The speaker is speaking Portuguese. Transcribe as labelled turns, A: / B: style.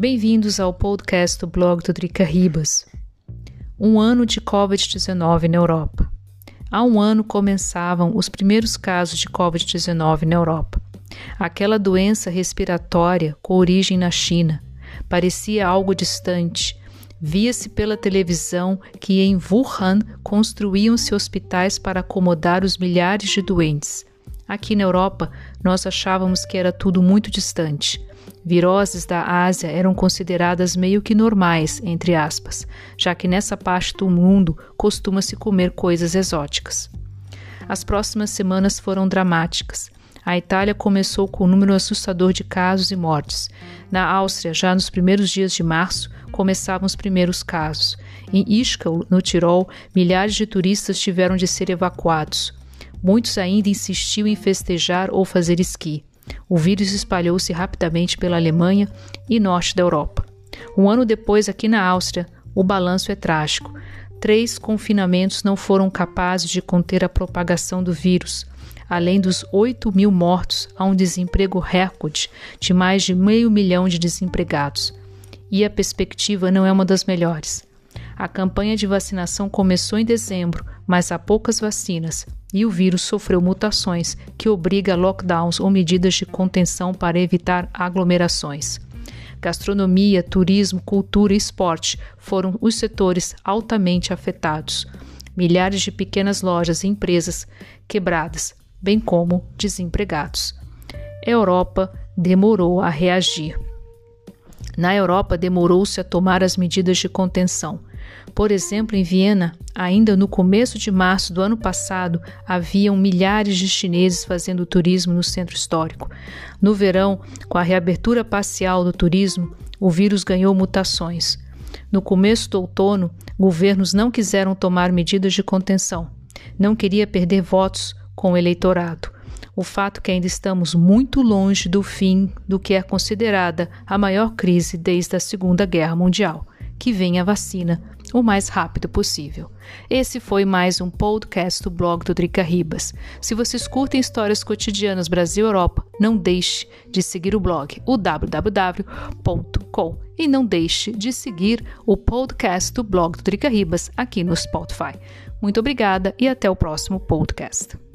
A: Bem-vindos ao podcast do blog do Drica Ribas. Um ano de Covid-19 na Europa. Há um ano começavam os primeiros casos de Covid-19 na Europa. Aquela doença respiratória com origem na China parecia algo distante. Via-se pela televisão que em Wuhan construíam-se hospitais para acomodar os milhares de doentes. Aqui na Europa, nós achávamos que era tudo muito distante. Viroses da Ásia eram consideradas meio que normais, entre aspas, já que nessa parte do mundo costuma-se comer coisas exóticas. As próximas semanas foram dramáticas. A Itália começou com um número assustador de casos e mortes. Na Áustria, já nos primeiros dias de março, começavam os primeiros casos. Em Ischgl, no Tirol, milhares de turistas tiveram de ser evacuados. Muitos ainda insistiam em festejar ou fazer esqui. O vírus espalhou-se rapidamente pela Alemanha e norte da Europa. Um ano depois, aqui na Áustria, o balanço é trágico. Três confinamentos não foram capazes de conter a propagação do vírus. Além dos 8 mil mortos, há um desemprego recorde de mais de meio milhão de desempregados. E a perspectiva não é uma das melhores. A campanha de vacinação começou em dezembro, mas há poucas vacinas, e o vírus sofreu mutações que obriga lockdowns ou medidas de contenção para evitar aglomerações. Gastronomia, turismo, cultura e esporte foram os setores altamente afetados. Milhares de pequenas lojas e empresas quebradas, bem como desempregados. A Europa demorou a reagir. Na Europa, demorou-se a tomar as medidas de contenção. Por exemplo, em Viena, ainda no começo de março do ano passado, haviam milhares de chineses fazendo turismo no centro histórico. No verão, com a reabertura parcial do turismo, o vírus ganhou mutações. No começo do outono, governos não quiseram tomar medidas de contenção. Não queria perder votos com o eleitorado. O fato que ainda estamos muito longe do fim do que é considerada a maior crise desde a Segunda Guerra Mundial que venha a vacina o mais rápido possível. Esse foi mais um podcast do blog do Drica Ribas. Se vocês curtem histórias cotidianas Brasil e Europa, não deixe de seguir o blog, o www.com. E não deixe de seguir o podcast do blog do Drica Ribas aqui no Spotify. Muito obrigada e até o próximo podcast.